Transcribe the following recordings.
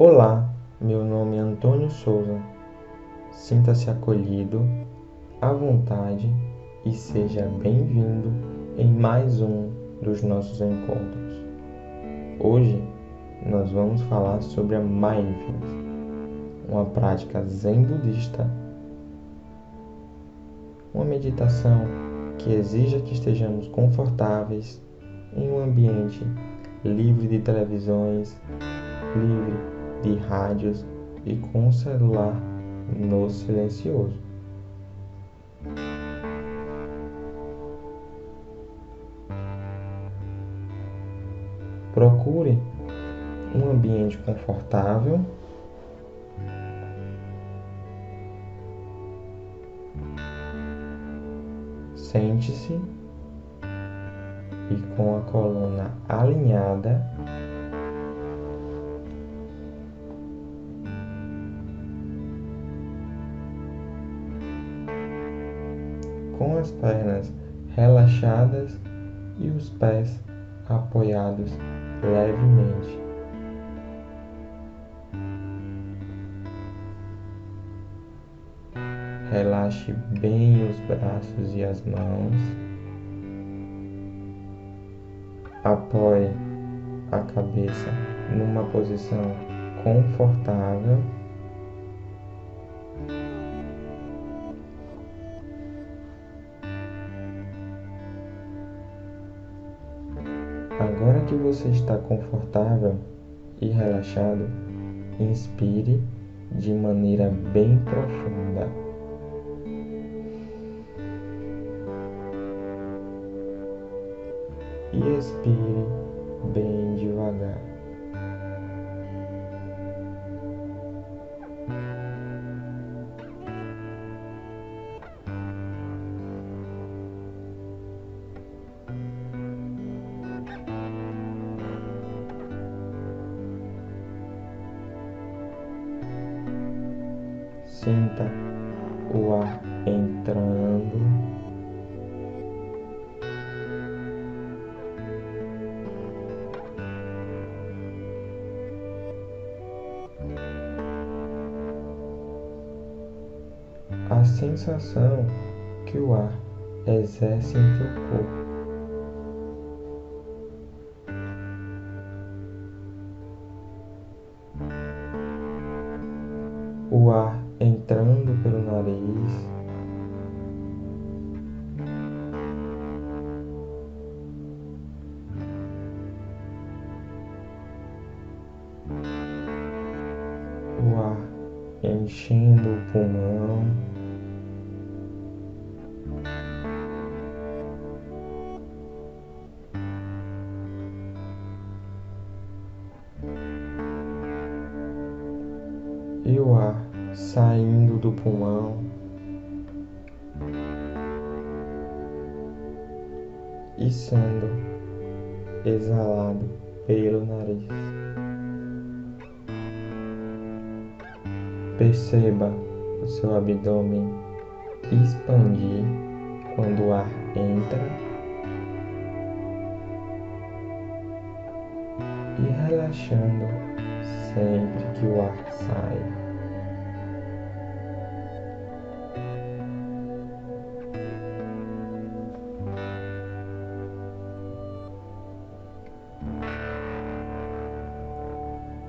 Olá, meu nome é Antônio Souza. Sinta-se acolhido, à vontade e seja bem-vindo em mais um dos nossos encontros. Hoje nós vamos falar sobre a mindfulness, uma prática zen budista, uma meditação que exija que estejamos confortáveis em um ambiente livre de televisões, livre de rádios e com o celular no silencioso. Procure um ambiente confortável. Sente-se e com a coluna alinhada, com as pernas relaxadas e os pés apoiados levemente. Relaxe bem os braços e as mãos. Apoie a cabeça numa posição confortável. Que você está confortável e relaxado, inspire de maneira bem profunda. E expire bem devagar. A sensação que o ar exerce em teu corpo. o ar entrando pelo nariz. O ar enchendo o pulmão. Saindo do pulmão e sendo exalado pelo nariz. Perceba o seu abdômen expandir quando o ar entra e relaxando sempre que o ar sai.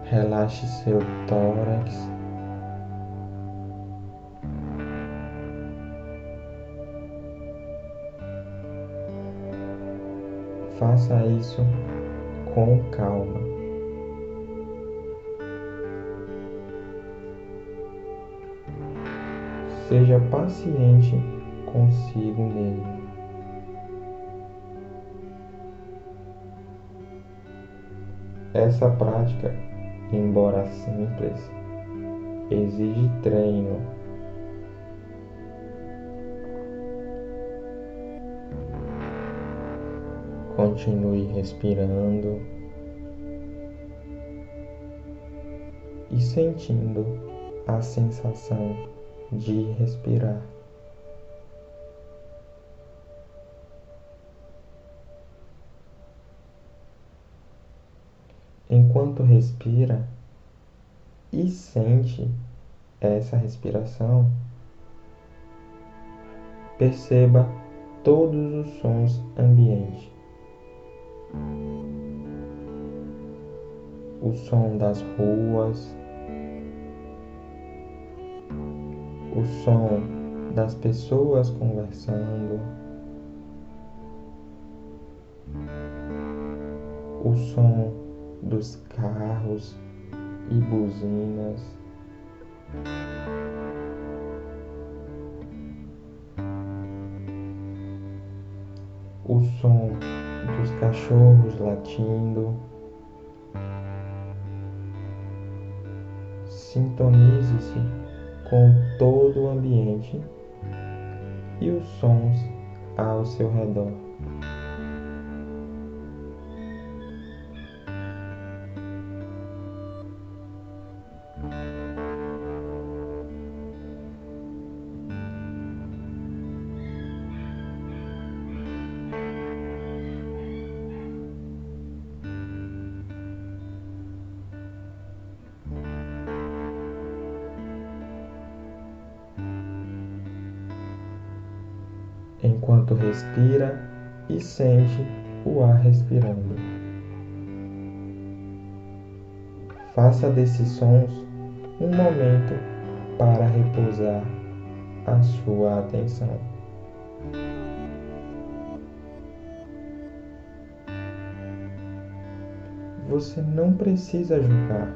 Relaxe seu tórax. Faça isso com calma. Seja paciente consigo mesmo. Essa prática embora simples, exige treino. Continue respirando e sentindo a sensação de respirar. Enquanto respira, e sente essa respiração, perceba todos os sons ambientes. O som das ruas, o som das pessoas conversando, o som dos carros e buzinas. O som dos cachorros latindo. Sintonize-se com todo o ambiente e os sons ao seu redor. Enquanto respira e sente o ar respirando. Faça desses sons um momento para repousar a sua atenção. Você não precisa julgar,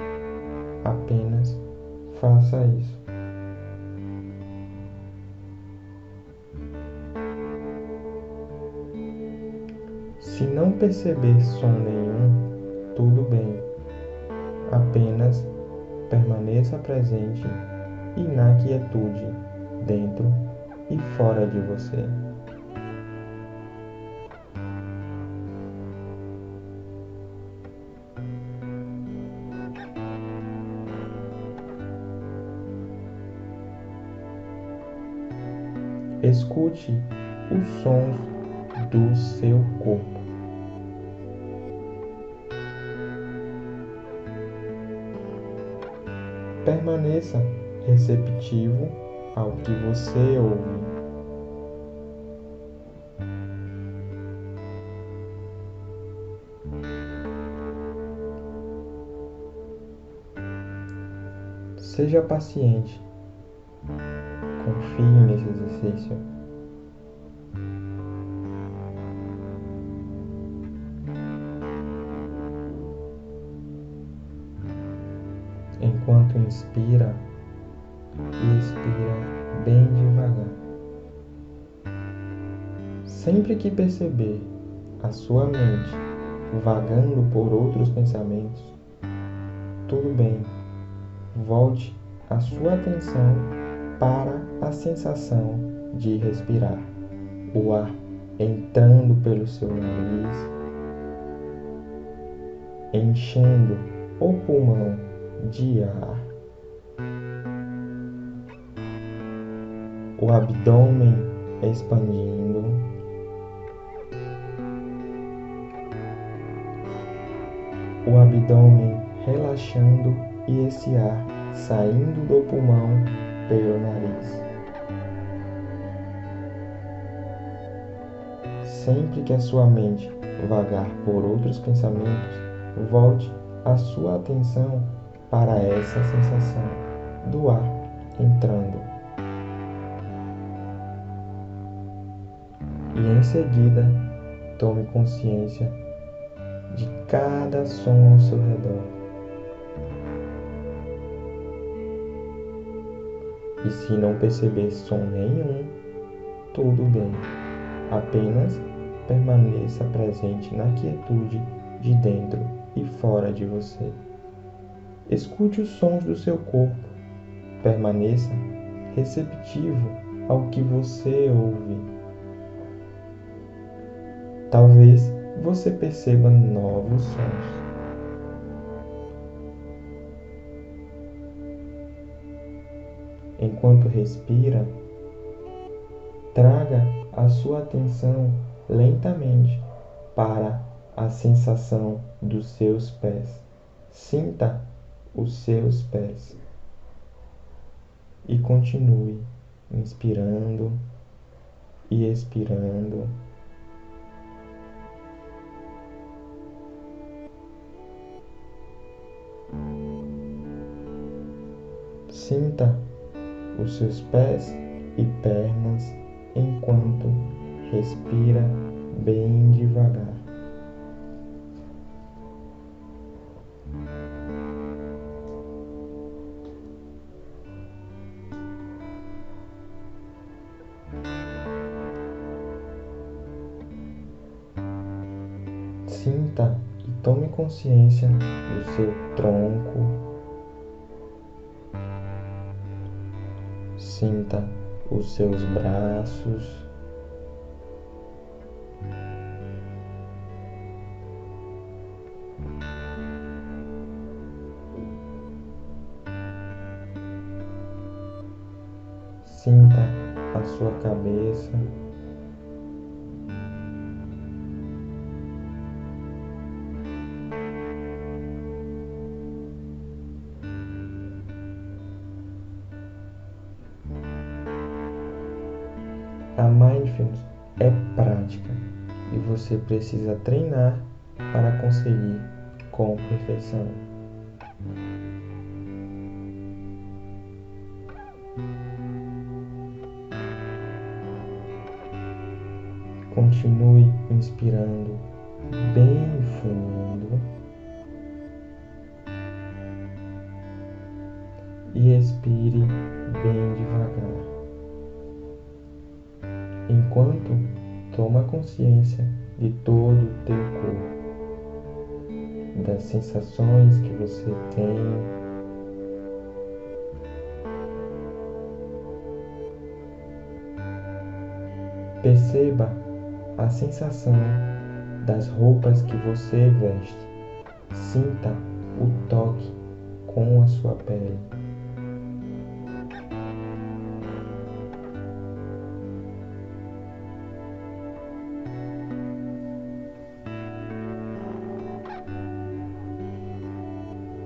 apenas faça isso. Se não perceber som nenhum, tudo bem. Apenas permaneça presente e na quietude, dentro e fora de você. Escute os sons do seu corpo. Permaneça receptivo ao que você ouve. Seja paciente. Confie nesse exercício. Enquanto inspira e expira bem devagar. Sempre que perceber a sua mente vagando por outros pensamentos, tudo bem, volte a sua atenção para a sensação de respirar, o ar entrando pelo seu nariz, enchendo o pulmão de ar. O abdômen expandindo. O abdômen relaxando e esse ar saindo do pulmão pelo nariz. Sempre que a sua mente vagar por outros pensamentos, volte a sua atenção para essa sensação do ar entrando. E em seguida, tome consciência de cada som ao seu redor. E se não perceber som nenhum, tudo bem. Apenas permaneça presente na quietude de dentro e fora de você. Escute os sons do seu corpo. Permaneça receptivo ao que você ouve. Talvez você perceba novos sons. Enquanto respira, traga a sua atenção lentamente para a sensação dos seus pés. Sinta os seus pés. E continue inspirando e expirando. Sinta os seus pés e pernas enquanto respira bem devagar. Consciência do seu tronco. Sinta os seus braços. A mindfulness é prática e você precisa treinar para conseguir com perfeição. Continue inspirando bem fundo consciência de todo o teu corpo, das sensações que você tem Perceba a sensação das roupas que você veste. Sinta o toque com a sua pele.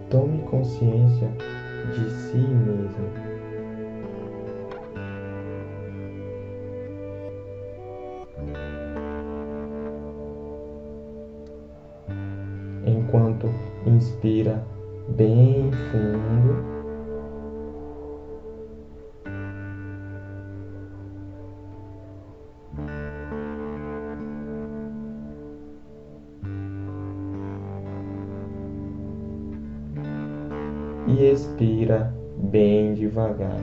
Tome consciência de si mesmo. enquanto inspira bem fundo. E expira bem devagar.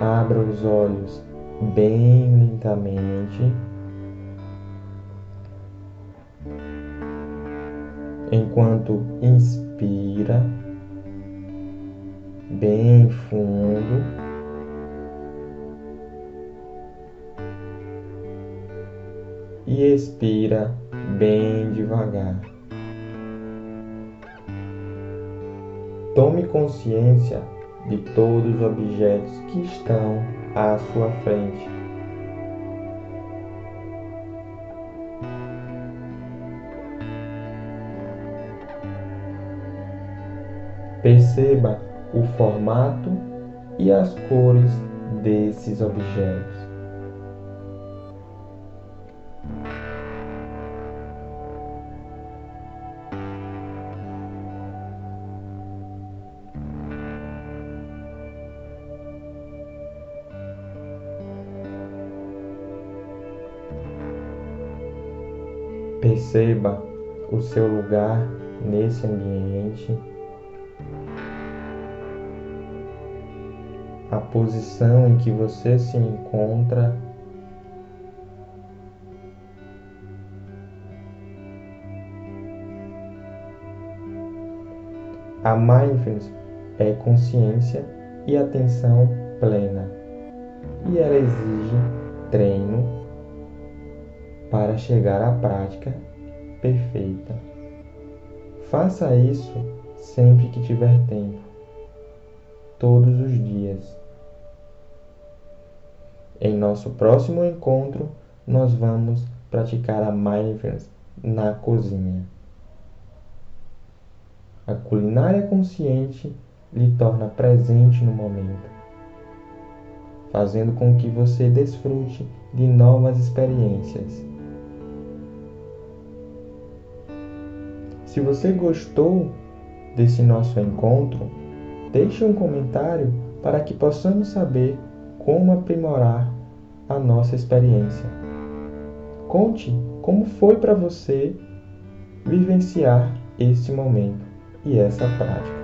Abra os olhos bem lentamente. Enquanto inspira bem fundo. E expira bem devagar. Tome consciência de todos os objetos que estão à sua frente. Perceba o formato e as cores desses objetos. Perceba o seu lugar nesse ambiente, a posição em que você se encontra. A mindfulness é consciência e atenção plena, e ela exige para chegar à prática perfeita. Faça isso sempre que tiver tempo, todos os dias. Em nosso próximo encontro, nós vamos praticar a mindfulness na cozinha. A culinária consciente lhe torna presente no momento, fazendo com que você desfrute de novas experiências. Se você gostou desse nosso encontro, deixe um comentário para que possamos saber como aprimorar a nossa experiência. Conte como foi para você vivenciar esse momento e essa prática.